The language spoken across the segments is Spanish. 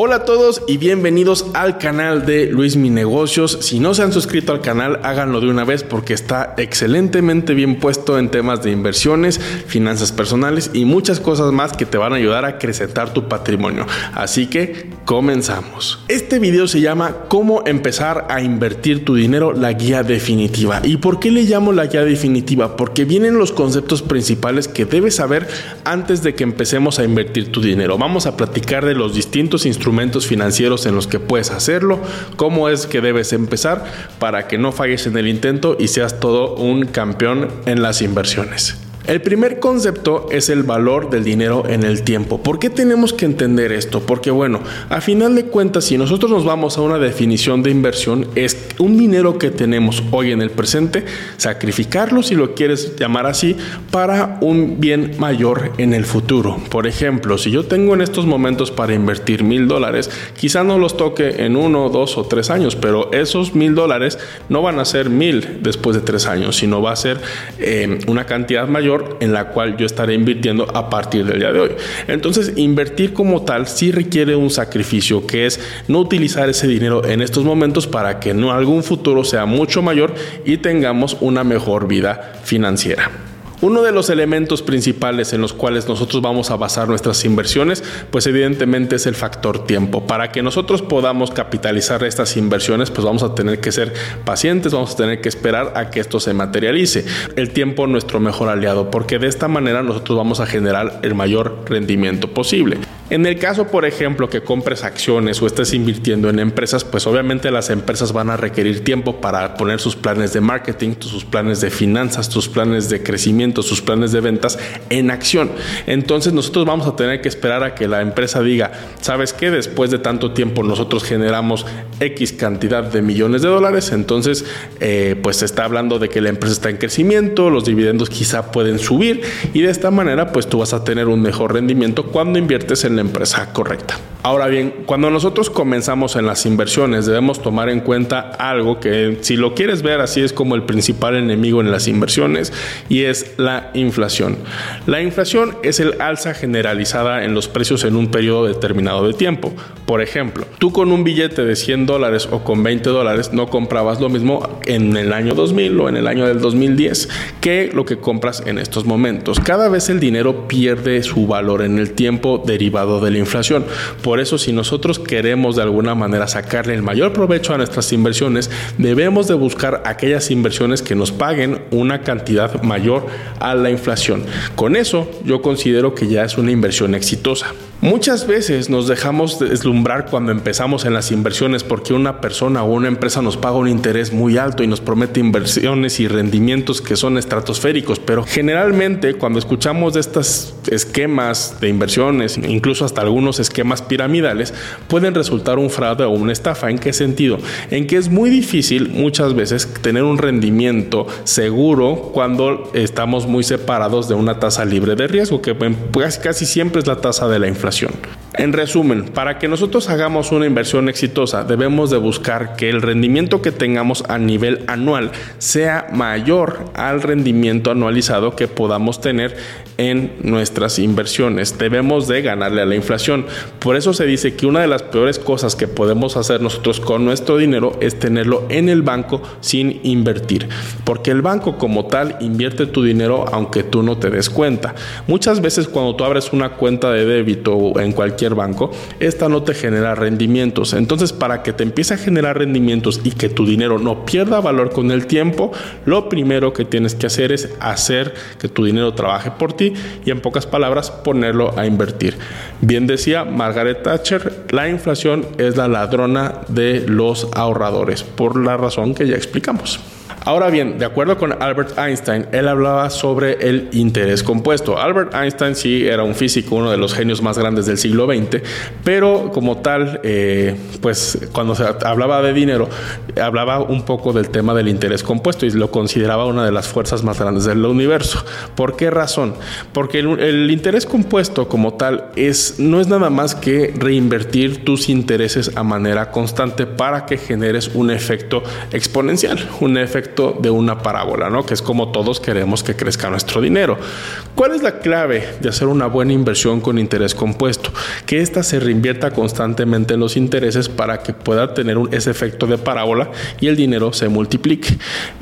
Hola a todos y bienvenidos al canal de Luis Mi Negocios. Si no se han suscrito al canal, háganlo de una vez porque está excelentemente bien puesto en temas de inversiones, finanzas personales y muchas cosas más que te van a ayudar a acrecentar tu patrimonio. Así que comenzamos. Este video se llama Cómo empezar a invertir tu dinero, la guía definitiva. ¿Y por qué le llamo la guía definitiva? Porque vienen los conceptos principales que debes saber antes de que empecemos a invertir tu dinero. Vamos a platicar de los distintos instrumentos instrumentos financieros en los que puedes hacerlo, cómo es que debes empezar para que no falles en el intento y seas todo un campeón en las inversiones. El primer concepto es el valor del dinero en el tiempo. ¿Por qué tenemos que entender esto? Porque bueno, a final de cuentas, si nosotros nos vamos a una definición de inversión, es un dinero que tenemos hoy en el presente, sacrificarlo, si lo quieres llamar así, para un bien mayor en el futuro. Por ejemplo, si yo tengo en estos momentos para invertir mil dólares, quizá no los toque en uno, dos o tres años, pero esos mil dólares no van a ser mil después de tres años, sino va a ser eh, una cantidad mayor en la cual yo estaré invirtiendo a partir del día de hoy. Entonces, invertir como tal sí requiere un sacrificio, que es no utilizar ese dinero en estos momentos para que en algún futuro sea mucho mayor y tengamos una mejor vida financiera. Uno de los elementos principales en los cuales nosotros vamos a basar nuestras inversiones, pues evidentemente es el factor tiempo. Para que nosotros podamos capitalizar estas inversiones, pues vamos a tener que ser pacientes, vamos a tener que esperar a que esto se materialice. El tiempo es nuestro mejor aliado, porque de esta manera nosotros vamos a generar el mayor rendimiento posible. En el caso, por ejemplo, que compres acciones o estés invirtiendo en empresas, pues obviamente las empresas van a requerir tiempo para poner sus planes de marketing, sus planes de finanzas, sus planes de crecimiento, sus planes de ventas en acción. Entonces nosotros vamos a tener que esperar a que la empresa diga, ¿sabes qué? Después de tanto tiempo nosotros generamos X cantidad de millones de dólares, entonces eh, pues se está hablando de que la empresa está en crecimiento, los dividendos quizá pueden subir y de esta manera pues tú vas a tener un mejor rendimiento cuando inviertes en empresa correcta. Ahora bien, cuando nosotros comenzamos en las inversiones debemos tomar en cuenta algo que si lo quieres ver así es como el principal enemigo en las inversiones y es la inflación. La inflación es el alza generalizada en los precios en un periodo determinado de tiempo. Por ejemplo, tú con un billete de 100 dólares o con 20 dólares no comprabas lo mismo en el año 2000 o en el año del 2010 que lo que compras en estos momentos. Cada vez el dinero pierde su valor en el tiempo derivado de la inflación. Por eso, si nosotros queremos de alguna manera sacarle el mayor provecho a nuestras inversiones, debemos de buscar aquellas inversiones que nos paguen una cantidad mayor a la inflación. Con eso, yo considero que ya es una inversión exitosa. Muchas veces nos dejamos deslumbrar cuando empezamos en las inversiones porque una persona o una empresa nos paga un interés muy alto y nos promete inversiones y rendimientos que son estratosféricos, pero generalmente cuando escuchamos de estos esquemas de inversiones, incluso hasta algunos esquemas piramidales, pueden resultar un fraude o una estafa. ¿En qué sentido? En que es muy difícil muchas veces tener un rendimiento seguro cuando estamos muy separados de una tasa libre de riesgo, que casi siempre es la tasa de la inflación. En resumen, para que nosotros hagamos una inversión exitosa, debemos de buscar que el rendimiento que tengamos a nivel anual sea mayor al rendimiento anualizado que podamos tener en nuestras inversiones. Debemos de ganarle a la inflación. Por eso se dice que una de las peores cosas que podemos hacer nosotros con nuestro dinero es tenerlo en el banco sin invertir. Porque el banco como tal invierte tu dinero aunque tú no te des cuenta. Muchas veces cuando tú abres una cuenta de débito en cualquier banco, esta no te genera rendimientos. Entonces, para que te empiece a generar rendimientos y que tu dinero no pierda valor con el tiempo, lo primero que tienes que hacer es hacer que tu dinero trabaje por ti y en pocas palabras ponerlo a invertir. Bien decía Margaret Thatcher, la inflación es la ladrona de los ahorradores, por la razón que ya explicamos. Ahora bien, de acuerdo con Albert Einstein, él hablaba sobre el interés compuesto. Albert Einstein sí era un físico, uno de los genios más grandes del siglo XX, pero como tal, eh, pues cuando se hablaba de dinero, hablaba un poco del tema del interés compuesto y lo consideraba una de las fuerzas más grandes del universo. ¿Por qué razón? Porque el, el interés compuesto como tal es, no es nada más que reinvertir tus intereses a manera constante para que generes un efecto exponencial, un efecto de una parábola, ¿no? Que es como todos queremos que crezca nuestro dinero. ¿Cuál es la clave de hacer una buena inversión con interés compuesto? Que ésta se reinvierta constantemente en los intereses para que pueda tener ese efecto de parábola y el dinero se multiplique.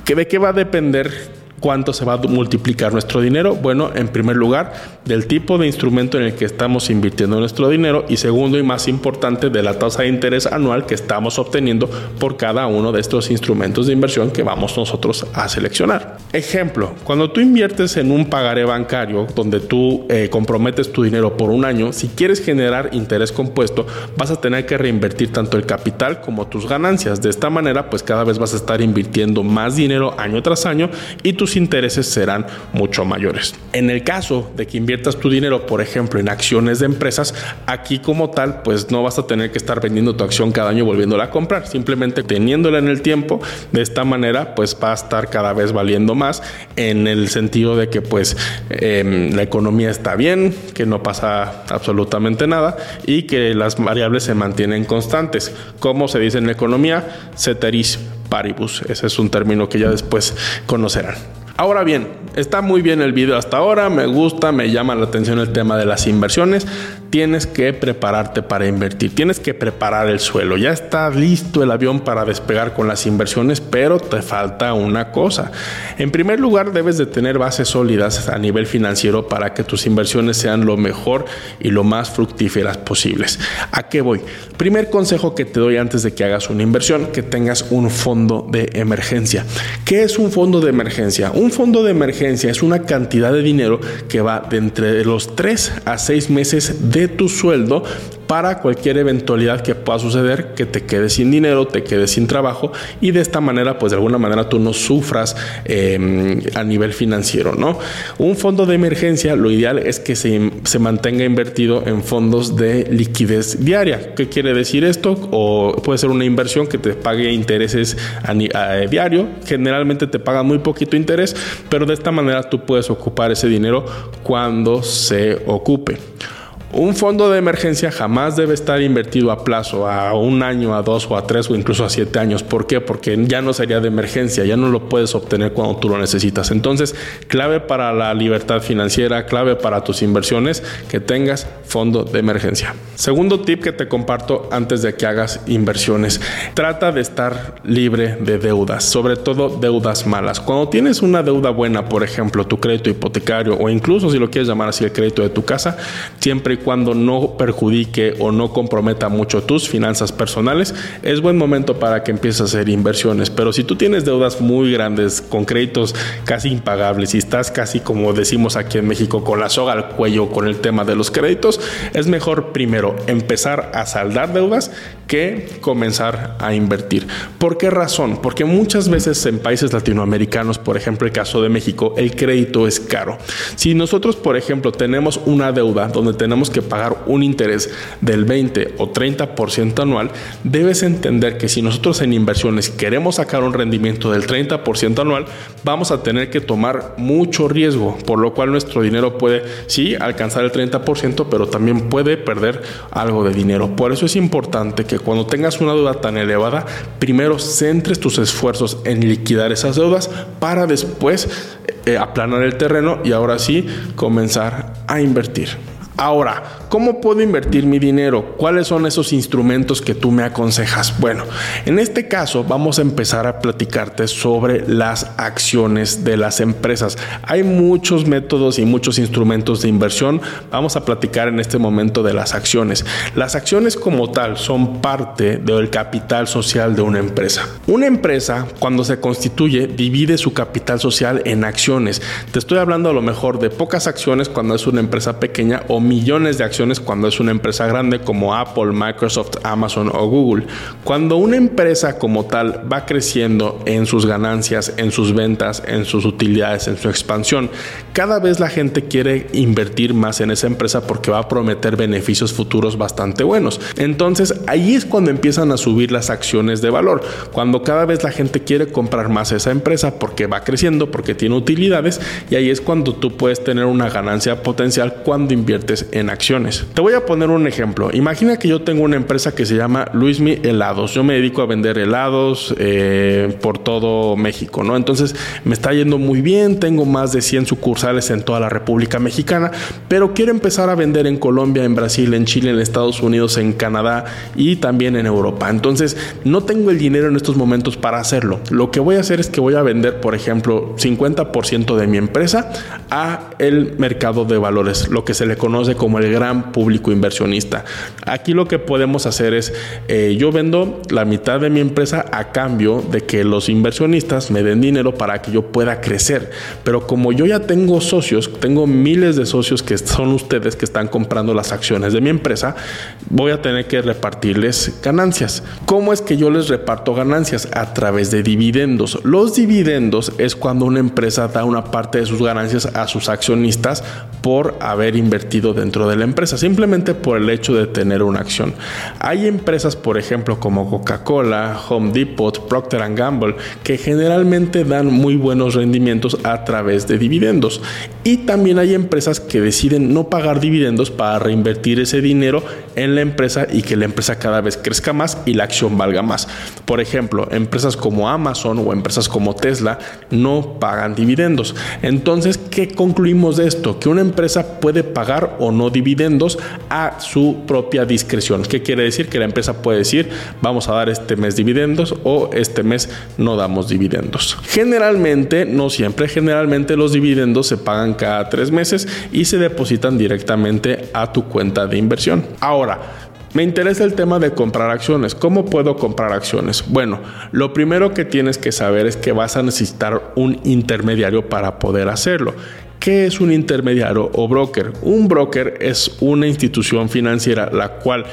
¿Que ¿De qué va a depender ¿Cuánto se va a multiplicar nuestro dinero? Bueno, en primer lugar, del tipo de instrumento en el que estamos invirtiendo nuestro dinero y segundo y más importante, de la tasa de interés anual que estamos obteniendo por cada uno de estos instrumentos de inversión que vamos nosotros a seleccionar. Ejemplo, cuando tú inviertes en un pagaré bancario donde tú eh, comprometes tu dinero por un año, si quieres generar interés compuesto, vas a tener que reinvertir tanto el capital como tus ganancias. De esta manera, pues cada vez vas a estar invirtiendo más dinero año tras año y tus intereses serán mucho mayores. En el caso de que inviertas tu dinero, por ejemplo, en acciones de empresas, aquí como tal, pues no vas a tener que estar vendiendo tu acción cada año y volviéndola a comprar, simplemente teniéndola en el tiempo, de esta manera, pues va a estar cada vez valiendo más en el sentido de que pues em, la economía está bien, que no pasa absolutamente nada y que las variables se mantienen constantes. Como se dice en la economía, ceteris paribus. Ese es un término que ya después conocerán. Ahora bien, está muy bien el video hasta ahora, me gusta, me llama la atención el tema de las inversiones. Tienes que prepararte para invertir, tienes que preparar el suelo. Ya está listo el avión para despegar con las inversiones, pero te falta una cosa. En primer lugar, debes de tener bases sólidas a nivel financiero para que tus inversiones sean lo mejor y lo más fructíferas posibles. ¿A qué voy? Primer consejo que te doy antes de que hagas una inversión, que tengas un fondo de emergencia. ¿Qué es un fondo de emergencia? Fondo de emergencia es una cantidad de dinero que va de entre los 3 a 6 meses de tu sueldo para cualquier eventualidad que pueda suceder, que te quedes sin dinero, te quedes sin trabajo y de esta manera, pues de alguna manera tú no sufras em, a nivel financiero, ¿no? Un fondo de emergencia, lo ideal es que se, se, mantenga invertido en fondos de liquidez diaria. ¿Qué quiere decir esto? O puede ser una inversión que te pague intereses a, a diario, generalmente te paga muy poquito interés, pero de esta manera tú puedes ocupar ese dinero cuando se ocupe. Un fondo de emergencia jamás debe estar invertido a plazo, a un año, a dos o a tres o incluso a siete años. ¿Por qué? Porque ya no sería de emergencia, ya no lo puedes obtener cuando tú lo necesitas. Entonces, clave para la libertad financiera, clave para tus inversiones, que tengas fondo de emergencia. Segundo tip que te comparto antes de que hagas inversiones, trata de estar libre de deudas, sobre todo deudas malas. Cuando tienes una deuda buena, por ejemplo, tu crédito hipotecario o incluso si lo quieres llamar así el crédito de tu casa, siempre y cuando no perjudique o no comprometa mucho tus finanzas personales, es buen momento para que empieces a hacer inversiones. Pero si tú tienes deudas muy grandes, con créditos casi impagables y estás casi como decimos aquí en México con la soga al cuello con el tema de los créditos, es mejor primero empezar a saldar deudas que comenzar a invertir. ¿Por qué razón? Porque muchas veces en países latinoamericanos, por ejemplo el caso de México, el crédito es caro. Si nosotros, por ejemplo, tenemos una deuda donde tenemos que pagar un interés del 20 o 30% anual, debes entender que si nosotros en inversiones queremos sacar un rendimiento del 30% anual, vamos a tener que tomar mucho riesgo, por lo cual nuestro dinero puede, sí, alcanzar el 30%, pero también puede perder algo de dinero. Por eso es importante que cuando tengas una deuda tan elevada, primero centres tus esfuerzos en liquidar esas deudas para después eh, aplanar el terreno y ahora sí comenzar a invertir. Ahora, ¿cómo puedo invertir mi dinero? ¿Cuáles son esos instrumentos que tú me aconsejas? Bueno, en este caso vamos a empezar a platicarte sobre las acciones de las empresas. Hay muchos métodos y muchos instrumentos de inversión. Vamos a platicar en este momento de las acciones. Las acciones como tal son parte del capital social de una empresa. Una empresa cuando se constituye divide su capital social en acciones. Te estoy hablando a lo mejor de pocas acciones cuando es una empresa pequeña o millones de acciones cuando es una empresa grande como Apple, Microsoft, Amazon o Google. Cuando una empresa como tal va creciendo en sus ganancias, en sus ventas, en sus utilidades, en su expansión, cada vez la gente quiere invertir más en esa empresa porque va a prometer beneficios futuros bastante buenos. Entonces ahí es cuando empiezan a subir las acciones de valor, cuando cada vez la gente quiere comprar más esa empresa porque va creciendo, porque tiene utilidades y ahí es cuando tú puedes tener una ganancia potencial cuando inviertes en acciones. Te voy a poner un ejemplo. Imagina que yo tengo una empresa que se llama Luismi Helados. Yo me dedico a vender helados eh, por todo México, ¿no? Entonces me está yendo muy bien, tengo más de 100 sucursales en toda la República Mexicana, pero quiero empezar a vender en Colombia, en Brasil, en Chile, en Estados Unidos, en Canadá y también en Europa. Entonces no tengo el dinero en estos momentos para hacerlo. Lo que voy a hacer es que voy a vender, por ejemplo, 50% de mi empresa a el mercado de valores, lo que se le conoce como el gran público inversionista. Aquí lo que podemos hacer es, eh, yo vendo la mitad de mi empresa a cambio de que los inversionistas me den dinero para que yo pueda crecer. Pero como yo ya tengo socios, tengo miles de socios que son ustedes que están comprando las acciones de mi empresa, voy a tener que repartirles ganancias. ¿Cómo es que yo les reparto ganancias? A través de dividendos. Los dividendos es cuando una empresa da una parte de sus ganancias a sus accionistas por haber invertido dentro de la empresa, simplemente por el hecho de tener una acción. Hay empresas, por ejemplo, como Coca-Cola, Home Depot, Procter Gamble, que generalmente dan muy buenos rendimientos a través de dividendos. Y también hay empresas que deciden no pagar dividendos para reinvertir ese dinero en la empresa y que la empresa cada vez crezca más y la acción valga más. Por ejemplo, empresas como Amazon o empresas como Tesla no pagan dividendos. Entonces, ¿qué concluimos de esto? Que una empresa puede pagar o no dividendos a su propia discreción. ¿Qué quiere decir? Que la empresa puede decir, vamos a dar este mes dividendos o este mes no damos dividendos. Generalmente, no siempre, generalmente los dividendos se pagan cada tres meses y se depositan directamente a tu cuenta de inversión. Ahora, me interesa el tema de comprar acciones. ¿Cómo puedo comprar acciones? Bueno, lo primero que tienes que saber es que vas a necesitar un intermediario para poder hacerlo. ¿Qué es un intermediario o broker? Un broker es una institución financiera la cual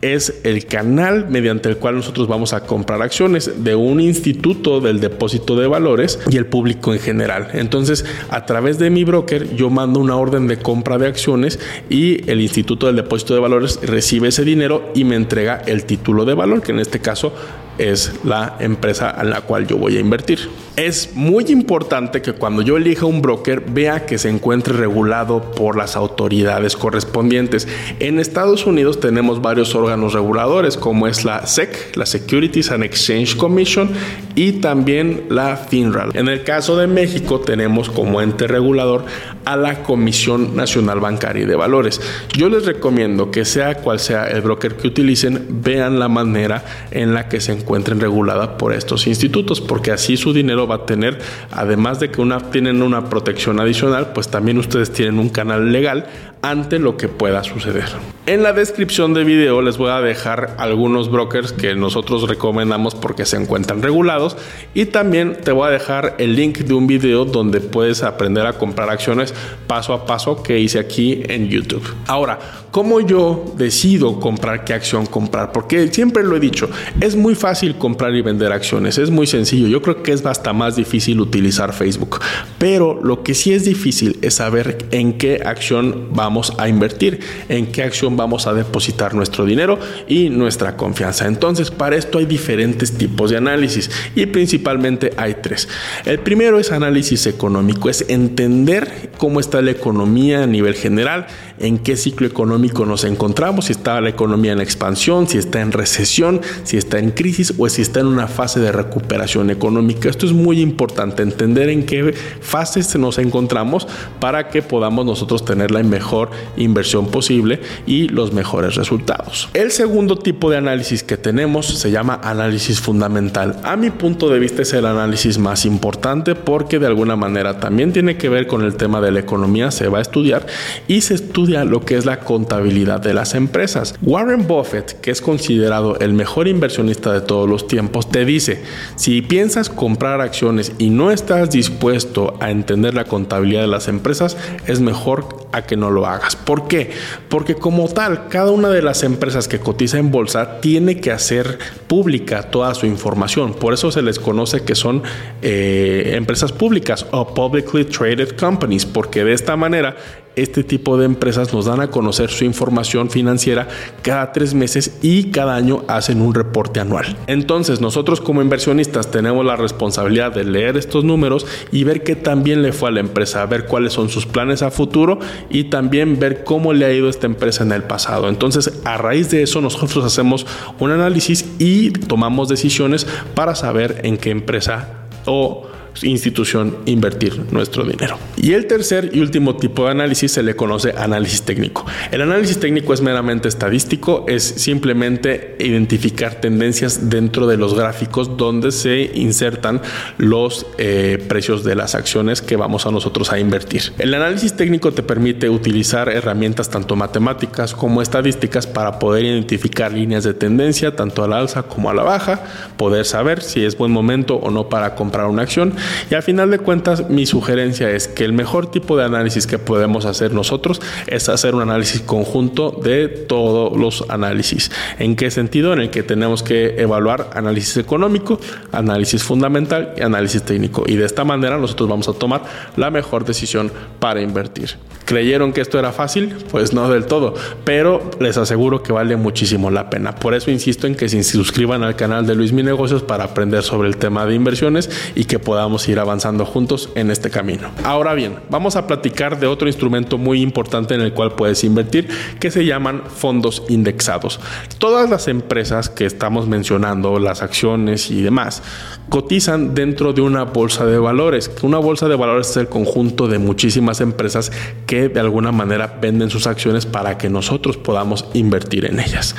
es el canal mediante el cual nosotros vamos a comprar acciones de un instituto del depósito de valores y el público en general. Entonces, a través de mi broker, yo mando una orden de compra de acciones y el instituto del depósito de valores recibe ese dinero y me entrega el título de valor, que en este caso es la empresa a la cual yo voy a invertir. Es muy importante que cuando yo elija un broker vea que se encuentre regulado por las autoridades correspondientes. En Estados Unidos tenemos varios órganos reguladores como es la SEC, la Securities and Exchange Commission y también la FINRA. En el caso de México tenemos como ente regulador a la Comisión Nacional Bancaria y de Valores. Yo les recomiendo que sea cual sea el broker que utilicen, vean la manera en la que se encuentren regulada por estos institutos, porque así su dinero va a tener, además de que una, tienen una protección adicional, pues también ustedes tienen un canal legal ante lo que pueda suceder. En la descripción de video les voy a dejar algunos brokers que nosotros recomendamos porque se encuentran regulados y también te voy a dejar el link de un video donde puedes aprender a comprar acciones paso a paso que hice aquí en YouTube. Ahora, ¿cómo yo decido comprar qué acción comprar? Porque siempre lo he dicho, es muy fácil comprar y vender acciones, es muy sencillo. Yo creo que es bastante más difícil utilizar Facebook, pero lo que sí es difícil es saber en qué acción vamos a invertir, en qué acción vamos a depositar nuestro dinero y nuestra confianza. Entonces, para esto hay diferentes tipos de análisis y principalmente hay tres. El primero es análisis económico, es entender cómo está la economía a nivel general, en qué ciclo económico nos encontramos, si está la economía en expansión, si está en recesión, si está en crisis o si está en una fase de recuperación económica. Esto es muy importante, entender en qué fases nos encontramos para que podamos nosotros tener la mejor inversión posible y los mejores resultados. El segundo tipo de análisis que tenemos se llama análisis fundamental. A mi punto de vista es el análisis más importante porque de alguna manera también tiene que ver con el tema de la economía, se va a estudiar y se estudia lo que es la contabilidad de las empresas. Warren Buffett, que es considerado el mejor inversionista de todos los tiempos, te dice, si piensas comprar acciones y no estás dispuesto a entender la contabilidad de las empresas, es mejor a que no lo hagas. ¿Por qué? Porque como tal, cada una de las empresas que cotiza en bolsa tiene que hacer pública toda su información. Por eso se les conoce que son eh, empresas públicas o publicly traded companies, porque de esta manera este tipo de empresas nos dan a conocer su información financiera cada tres meses y cada año hacen un reporte anual. Entonces nosotros como inversionistas tenemos la responsabilidad de leer estos números y ver qué también le fue a la empresa, ver cuáles son sus planes a futuro y también ver cómo le ha ido esta empresa en el pasado. Entonces a raíz de eso nosotros hacemos un análisis y tomamos decisiones para saber en qué empresa o institución invertir nuestro dinero. Y el tercer y último tipo de análisis se le conoce análisis técnico. El análisis técnico es meramente estadístico, es simplemente identificar tendencias dentro de los gráficos donde se insertan los eh, precios de las acciones que vamos a nosotros a invertir. El análisis técnico te permite utilizar herramientas tanto matemáticas como estadísticas para poder identificar líneas de tendencia tanto a la alza como a la baja, poder saber si es buen momento o no para comprar una acción y al final de cuentas, mi sugerencia es que el mejor tipo de análisis que podemos hacer nosotros es hacer un análisis conjunto de todos los análisis. ¿En qué sentido? En el que tenemos que evaluar análisis económico, análisis fundamental y análisis técnico. Y de esta manera nosotros vamos a tomar la mejor decisión para invertir. ¿Creyeron que esto era fácil? Pues no del todo, pero les aseguro que vale muchísimo la pena. Por eso insisto en que se suscriban al canal de Luis Mi Negocios para aprender sobre el tema de inversiones y que podamos ir avanzando juntos en este camino. Ahora bien, vamos a platicar de otro instrumento muy importante en el cual puedes invertir que se llaman fondos indexados. Todas las empresas que estamos mencionando, las acciones y demás, cotizan dentro de una bolsa de valores. Una bolsa de valores es el conjunto de muchísimas empresas que de alguna manera venden sus acciones para que nosotros podamos invertir en ellas.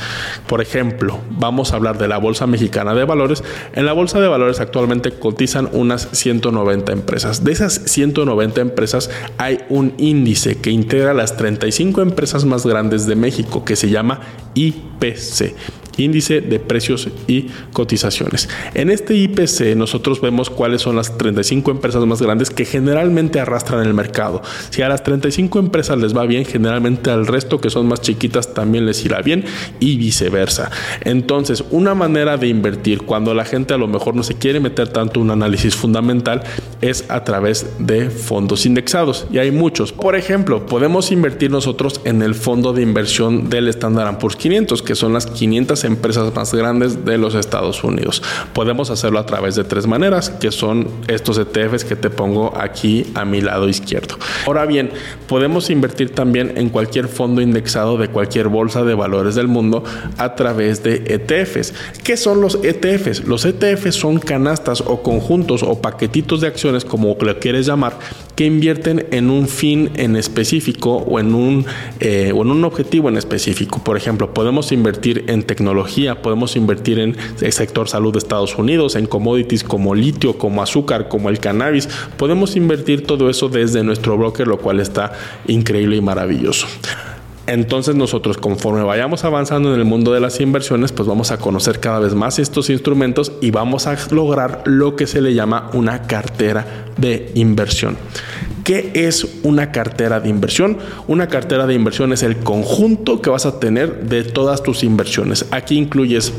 Por ejemplo, vamos a hablar de la Bolsa Mexicana de Valores. En la Bolsa de Valores actualmente cotizan unas 190 empresas. De esas 190 empresas hay un índice que integra las 35 empresas más grandes de México que se llama IPC índice de precios y cotizaciones. En este IPC nosotros vemos cuáles son las 35 empresas más grandes que generalmente arrastran el mercado. Si a las 35 empresas les va bien, generalmente al resto que son más chiquitas también les irá bien y viceversa. Entonces, una manera de invertir cuando la gente a lo mejor no se quiere meter tanto un análisis fundamental es a través de fondos indexados y hay muchos. Por ejemplo, podemos invertir nosotros en el fondo de inversión del Standard Poor's 500, que son las 500 empresas más grandes de los Estados Unidos. Podemos hacerlo a través de tres maneras, que son estos ETFs que te pongo aquí a mi lado izquierdo. Ahora bien, podemos invertir también en cualquier fondo indexado de cualquier bolsa de valores del mundo a través de ETFs. ¿Qué son los ETFs? Los ETFs son canastas o conjuntos o paquetitos de acciones, como lo quieres llamar, que invierten en un fin en específico o en un, eh, o en un objetivo en específico. Por ejemplo, podemos invertir en tecnología, podemos invertir en el sector salud de Estados Unidos, en commodities como litio, como azúcar, como el cannabis. Podemos invertir todo eso desde nuestro broker, lo cual está increíble y maravilloso. Entonces nosotros conforme vayamos avanzando en el mundo de las inversiones, pues vamos a conocer cada vez más estos instrumentos y vamos a lograr lo que se le llama una cartera de inversión. ¿Qué es una cartera de inversión? Una cartera de inversión es el conjunto que vas a tener de todas tus inversiones. Aquí incluyes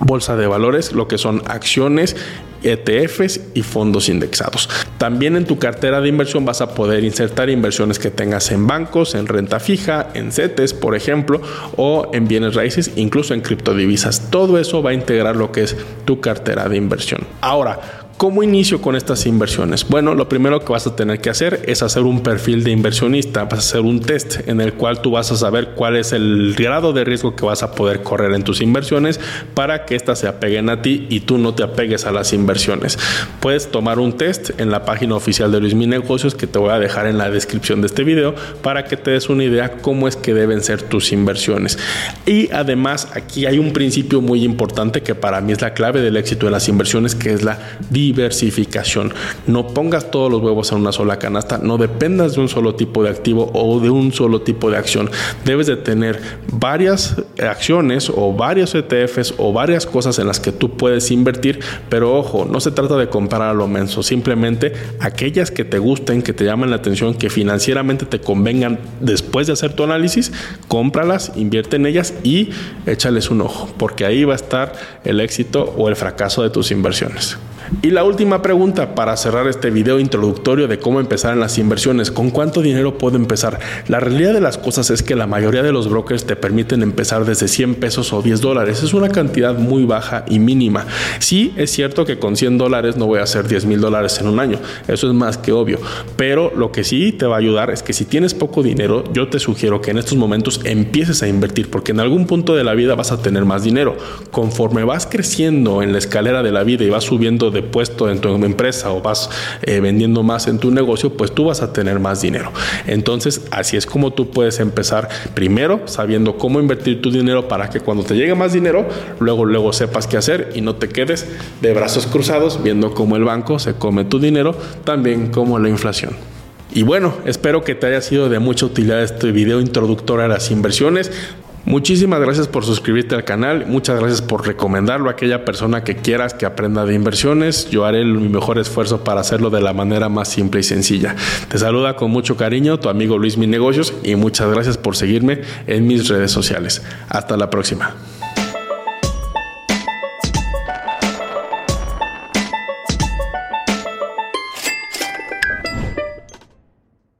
bolsa de valores, lo que son acciones, ETFs y fondos indexados. También en tu cartera de inversión vas a poder insertar inversiones que tengas en bancos, en renta fija, en CETES, por ejemplo, o en bienes raíces, incluso en criptodivisas. Todo eso va a integrar lo que es tu cartera de inversión. Ahora, ¿Cómo inicio con estas inversiones? Bueno, lo primero que vas a tener que hacer es hacer un perfil de inversionista, vas a hacer un test en el cual tú vas a saber cuál es el grado de riesgo que vas a poder correr en tus inversiones para que éstas se apeguen a ti y tú no te apegues a las inversiones. Puedes tomar un test en la página oficial de Luis Mi Negocios que te voy a dejar en la descripción de este video para que te des una idea cómo es que deben ser tus inversiones. Y además aquí hay un principio muy importante que para mí es la clave del éxito de las inversiones que es la diversificación diversificación. No pongas todos los huevos en una sola canasta, no dependas de un solo tipo de activo o de un solo tipo de acción. Debes de tener varias acciones o varios ETFs o varias cosas en las que tú puedes invertir, pero ojo, no se trata de comprar a lo menso, simplemente aquellas que te gusten, que te llamen la atención, que financieramente te convengan después de hacer tu análisis, cómpralas, invierte en ellas y échales un ojo, porque ahí va a estar el éxito o el fracaso de tus inversiones. Y la última pregunta para cerrar este video introductorio de cómo empezar en las inversiones, ¿con cuánto dinero puedo empezar? La realidad de las cosas es que la mayoría de los brokers te permiten empezar desde 100 pesos o 10 dólares. Es una cantidad muy baja y mínima. Sí, es cierto que con 100 dólares no voy a hacer 10 mil dólares en un año. Eso es más que obvio. Pero lo que sí te va a ayudar es que si tienes poco dinero, yo te sugiero que en estos momentos empieces a invertir porque en algún punto de la vida vas a tener más dinero. Conforme vas creciendo en la escalera de la vida y vas subiendo de puesto en tu empresa o vas eh, vendiendo más en tu negocio, pues tú vas a tener más dinero. Entonces, así es como tú puedes empezar primero sabiendo cómo invertir tu dinero para que cuando te llegue más dinero, luego, luego sepas qué hacer y no te quedes de brazos cruzados viendo cómo el banco se come tu dinero, también como la inflación. Y bueno, espero que te haya sido de mucha utilidad este video introductorio a las inversiones. Muchísimas gracias por suscribirte al canal, muchas gracias por recomendarlo a aquella persona que quieras que aprenda de inversiones. Yo haré mi mejor esfuerzo para hacerlo de la manera más simple y sencilla. Te saluda con mucho cariño tu amigo Luis Mi Negocios y muchas gracias por seguirme en mis redes sociales. Hasta la próxima.